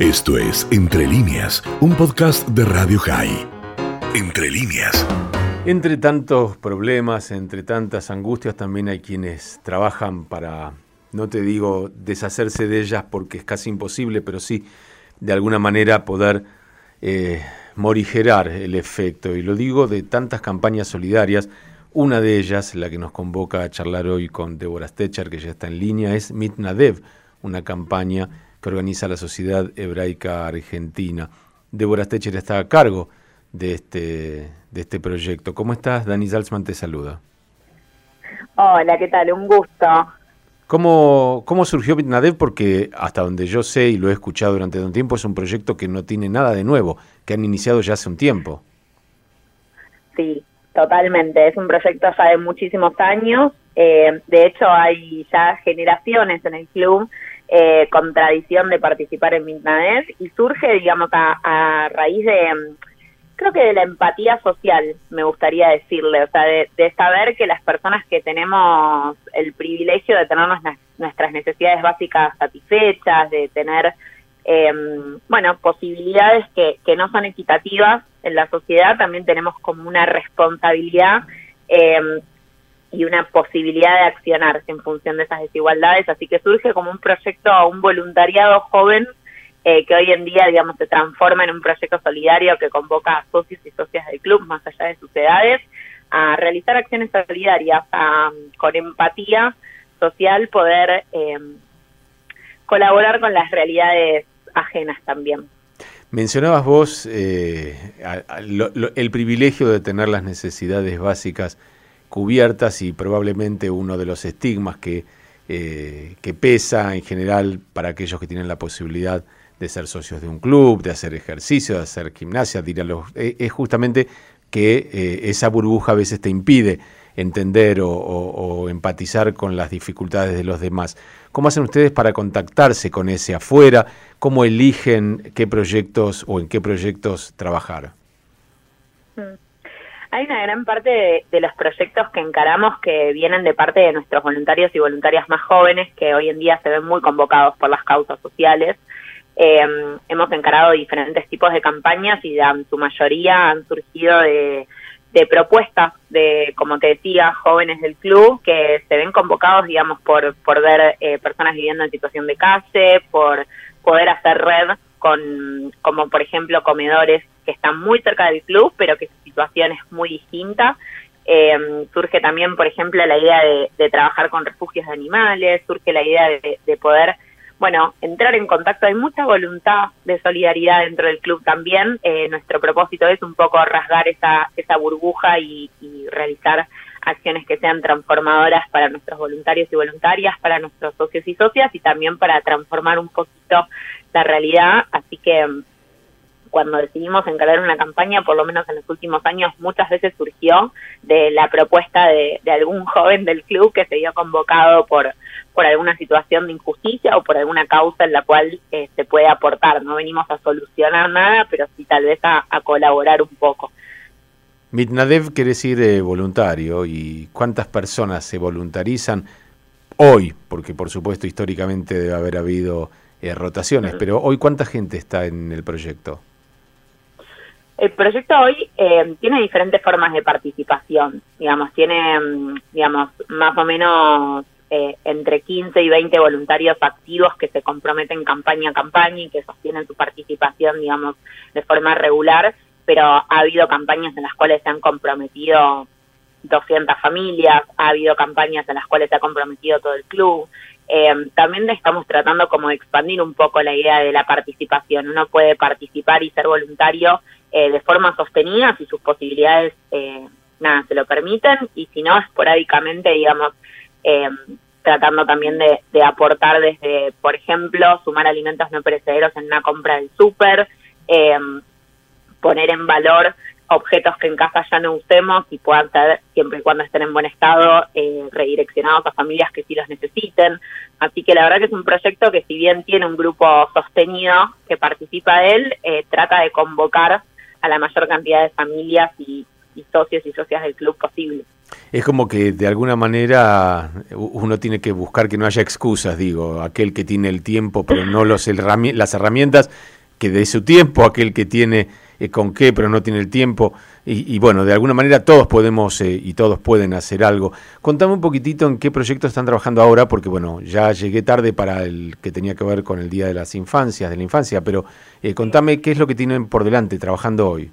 Esto es Entre líneas, un podcast de Radio High. Entre líneas. Entre tantos problemas, entre tantas angustias, también hay quienes trabajan para, no te digo deshacerse de ellas porque es casi imposible, pero sí de alguna manera poder eh, morigerar el efecto. Y lo digo de tantas campañas solidarias. Una de ellas, la que nos convoca a charlar hoy con Deborah Stecher, que ya está en línea, es Mitnadev, una campaña que organiza la Sociedad Hebraica Argentina. Débora Stecher está a cargo de este, de este proyecto. ¿Cómo estás? Dani Salzman te saluda. Hola, ¿qué tal? Un gusto. ¿Cómo, cómo surgió Bitnadev? Porque hasta donde yo sé y lo he escuchado durante un tiempo, es un proyecto que no tiene nada de nuevo, que han iniciado ya hace un tiempo. Sí, totalmente. Es un proyecto ya de muchísimos años. Eh, de hecho, hay ya generaciones en el club eh, con tradición de participar en Mitnanet y surge, digamos, a, raíz de, mm, creo que de la empatía social, me gustaría decirle, o sea, de, saber que las personas que tenemos el privilegio de tener nuestras necesidades básicas satisfechas, de tener, em, bueno, posibilidades que, que no son equitativas en la sociedad, también tenemos como una responsabilidad eh, y una posibilidad de accionar en función de esas desigualdades, así que surge como un proyecto, un voluntariado joven eh, que hoy en día, digamos, se transforma en un proyecto solidario que convoca a socios y socias del club, más allá de sus edades, a realizar acciones solidarias, a, con empatía social, poder eh, colaborar con las realidades ajenas también. Mencionabas vos eh, el privilegio de tener las necesidades básicas cubiertas y probablemente uno de los estigmas que, eh, que pesa en general para aquellos que tienen la posibilidad de ser socios de un club, de hacer ejercicio, de hacer gimnasia, eh, es justamente que eh, esa burbuja a veces te impide entender o, empatizar con las dificultades de los demás. ¿Cómo hacen ustedes para contactarse con ese afuera? ¿Cómo eligen qué proyectos o en qué proyectos trabajar? Mm. Hay una gran parte de, los proyectos que encaramos que vienen de parte de nuestros voluntarios y voluntarias más jóvenes que hoy en día se ven muy convocados por las causas sociales. Em, hemos encarado diferentes tipos de campañas y en su mayoría han surgido de, propuestas de, como te decía, jóvenes del club que se ven convocados, digamos, por, por ver eh, personas viviendo en situación de calle, por poder hacer red con, como por ejemplo, comedores que están muy cerca del club, pero que su situación es muy distinta. Eh, surge también, por ejemplo, la idea de, trabajar con refugios de animales, surge la idea de, poder, bueno, entrar en contacto. Hay mucha voluntad de solidaridad dentro del club también. Eh, nuestro propósito es un poco rasgar esa, esa burbuja y, y realizar acciones que sean transformadoras para nuestros voluntarios y voluntarias, para nuestros socios y socias y también para transformar un poquito la realidad. Así que cuando decidimos encargar una campaña, por lo menos en los últimos años, muchas veces surgió de la propuesta de, algún joven del club que se vio convocado por, por alguna situación de injusticia o por alguna causa en la cual eh, se puede aportar. No venimos a solucionar nada, pero sí tal vez a, colaborar un poco. Mitnadev quiere decir eh, voluntario y cuántas personas se voluntarizan hoy, porque por supuesto históricamente debe haber habido eh, rotaciones, pero hoy cuánta gente está en el proyecto? El proyecto hoy eh, tiene diferentes formas de participación, digamos, tiene, mm, digamos, más o menos eh, entre 15 y 20 voluntarios activos que se comprometen campaña a campaña y que sostienen su participación, digamos, de forma regular, pero ha habido campañas en las cuales se han comprometido 200 familias, ha habido campañas en las cuales se ha comprometido todo el club. Eh, también estamos tratando como de expandir un poco la idea de la participación. Uno puede participar y ser voluntario eh, de forma sostenida si sus posibilidades eh, nada se lo permiten y si no esporádicamente digamos eh, tratando también de, aportar desde por ejemplo sumar alimentos no perecederos en una compra del súper poner en valor objetos que en casa ya no usemos y puedan ser, siempre y cuando estén en buen estado, redireccionados a familias que sí los necesiten. Así que la verdad que es un proyecto que si bien tiene un grupo sostenido que participa de él, trata de convocar a la mayor cantidad de familias y, socios y socias del club posible. Es como que de alguna manera uno tiene que buscar que no haya excusas, digo, aquel que tiene el tiempo pero no los las herramientas, que de su tiempo, aquel que tiene eh, con qué pero no tiene el tiempo, y, bueno, de alguna manera todos podemos eh, y todos pueden hacer algo. Contame un poquitito en qué proyecto están trabajando ahora, porque bueno, ya llegué tarde para el que tenía que ver con el Día de las Infancias, de la Infancia, pero eh, contame qué es lo que tienen por delante trabajando hoy.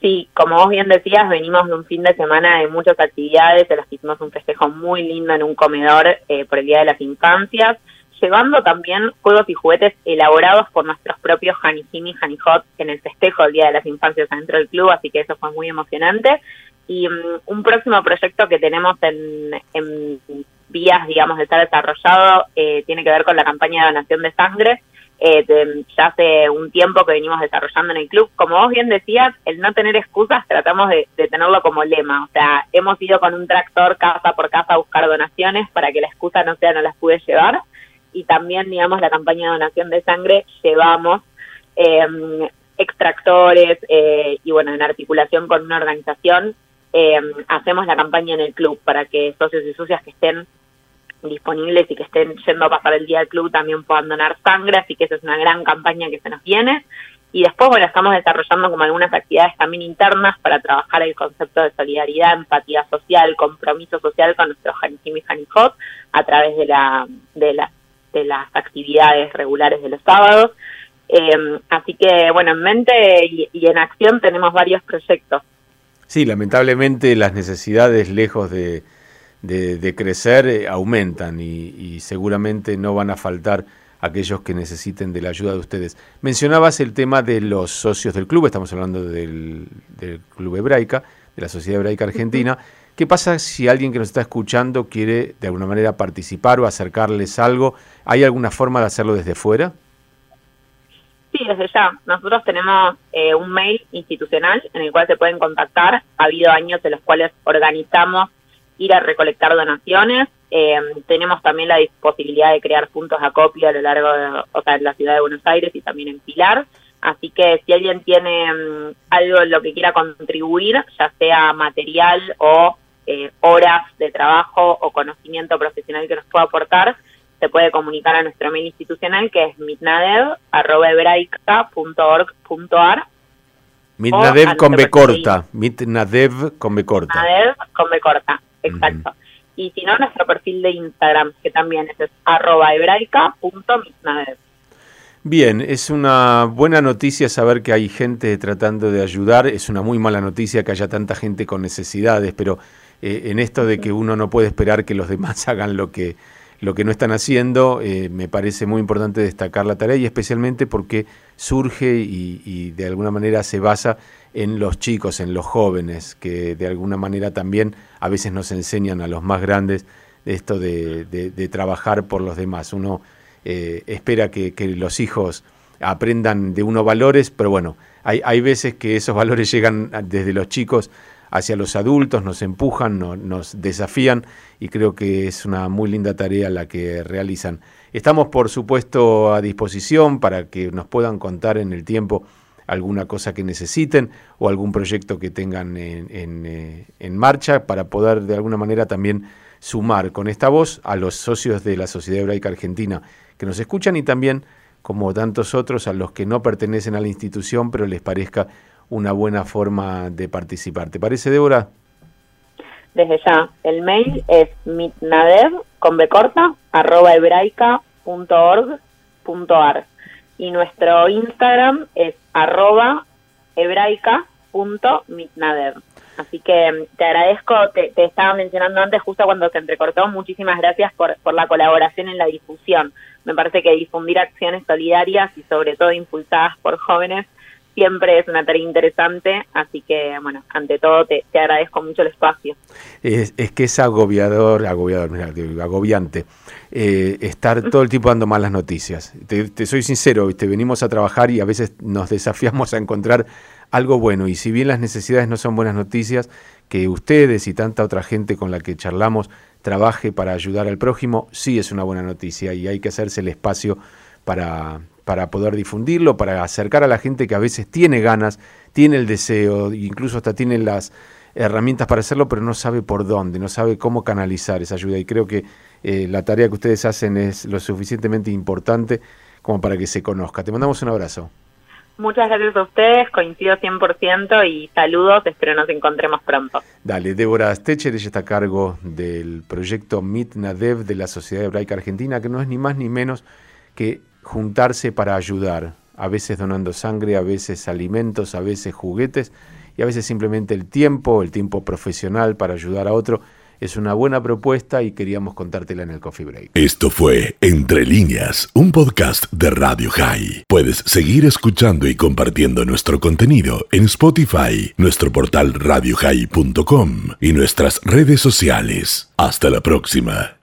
Sí, como vos bien decías, venimos de un fin de semana de muchas actividades, de las que hicimos un festejo muy lindo en un comedor eh, por el Día de las Infancias, llevando también juegos y juguetes elaborados por nuestros propios Hanijimi y Hanihot en el festejo del Día de las Infancias dentro del club, así que eso fue muy emocionante. Y mm, un próximo proyecto que tenemos en, en vías, digamos, de estar desarrollado eh, tiene que ver con la campaña de donación de sangre, eh, ya hace un tiempo que venimos desarrollando en el club. Como vos bien decías, el no tener excusas tratamos de, tenerlo como lema. O sea, hemos ido con un tractor casa por casa a buscar donaciones para que la excusa no sea no las pude llevar. Y también, digamos, la campaña de donación de sangre llevamos em, extractores eh, y, bueno, en articulación con una organización, em, hacemos la campaña en el club para que socios y socias que estén disponibles y que estén yendo a pasar el día al club también puedan donar sangre, así que esa es una gran campaña que se nos viene. Y después, bueno, estamos desarrollando como algunas actividades también internas para trabajar el concepto de solidaridad, empatía social, compromiso social con nuestros Janikim y Janijot a través de, la, de, la, de las actividades regulares de los sábados. Eh, así que, bueno, en mente y, y en acción tenemos varios proyectos. Sí, lamentablemente las necesidades lejos de, de, crecer eh, aumentan y, seguramente no van a faltar aquellos que necesiten de la ayuda de ustedes. Mencionabas el tema de los socios del club, estamos hablando del, Club Hebraica, de la Sociedad Hebraica Argentina. ¿Qué pasa si alguien que nos está escuchando quiere de alguna manera participar o acercarles algo? ¿Hay alguna forma de hacerlo desde fuera? Sí, desde ya. Nosotros tenemos eh, un mail institucional en el cual se pueden contactar. Ha habido años en los cuales organizamos ir a recolectar donaciones. Eh, tenemos también la posibilidad de crear puntos de acopio a lo largo de, o sea, en la ciudad de Buenos Aires y también en Pilar. Así que si alguien tiene mm, algo en lo que quiera contribuir, ya sea material o eh, horas de trabajo o conocimiento profesional que nos pueda aportar, se puede comunicar a nuestro mail institucional que es mitnadev.org.ar. Mitnadev con B corta. Mitnadev con B corta. Mitnadev con B corta. Exacto. Y si no, nuestro perfil de Instagram, que también es, arroba hebraica.misnadev. Bien, es una buena noticia saber que hay gente tratando de ayudar, es una muy mala noticia que haya tanta gente con necesidades, pero eh, en esto de que uno no puede esperar que los demás hagan lo que, no están haciendo, eh, me parece muy importante destacar la tarea y especialmente porque surge y, de alguna manera se basa en los chicos, en los jóvenes, que de alguna manera también a veces nos enseñan a los más grandes esto de, trabajar por los demás. Uno eh, espera que, los hijos aprendan de uno valores, pero bueno, hay veces que esos valores llegan desde los chicos hacia los adultos, nos empujan, nos desafían y creo que es una muy linda tarea la que realizan. Estamos por supuesto a disposición para que nos puedan contar en el tiempo alguna cosa que necesiten o algún proyecto que tengan en, eh, en, marcha para poder de alguna manera también sumar con esta voz a los socios de la Sociedad Hebraica Argentina que nos escuchan y también, como tantos otros, a los que no pertenecen a la institución pero les parezca una buena forma de participar. ¿Te parece, Débora? Desde ya, el mail es mitnadev, con B corta, arroba hebraica.org.ar y nuestro Instagram es arroba hebraica.mitnadev. Así que mm, te agradezco, te, estaba mencionando antes, justo cuando se entrecortó, muchísimas gracias por, por la colaboración en la difusión. Me parece que difundir acciones solidarias y sobre todo impulsadas por jóvenes siempre es una tarea interesante, así que, bueno, ante todo te, te agradezco mucho el espacio. Es, es, que es agobiador, agobiador, agobiante, eh, estar todo el tiempo dando malas noticias. Te, soy sincero, ¿viste? venimos a trabajar y a veces nos desafiamos a encontrar algo bueno, y si bien las necesidades no son buenas noticias, que ustedes y tanta otra gente con la que charlamos trabaje para ayudar al prójimo, sí es una buena noticia y hay que hacerse el espacio para, para poder difundirlo, para acercar a la gente que a veces tiene ganas, tiene el deseo, incluso hasta tiene las, herramientas para hacerlo, pero no sabe por dónde, no sabe cómo canalizar esa ayuda. Y creo que eh, la tarea que ustedes hacen es lo suficientemente importante como para que se conozca. Te mandamos un abrazo. Muchas gracias a ustedes, coincido 100% y saludos, espero nos encontremos pronto. Dale, Débora Stecher, ella está a cargo del proyecto MIT NADEV de la Sociedad Hebraica Argentina, que no es ni más ni menos que juntarse para ayudar, a veces donando sangre, a veces alimentos, a veces juguetes y a veces simplemente el tiempo, el tiempo profesional para ayudar a otro. Es una buena propuesta y queríamos contártela en el Coffee Break. Esto fue Entre líneas, un podcast de Radio High. Puedes seguir escuchando y compartiendo nuestro contenido en Spotify, nuestro portal radiohigh.com y nuestras redes sociales. Hasta la próxima.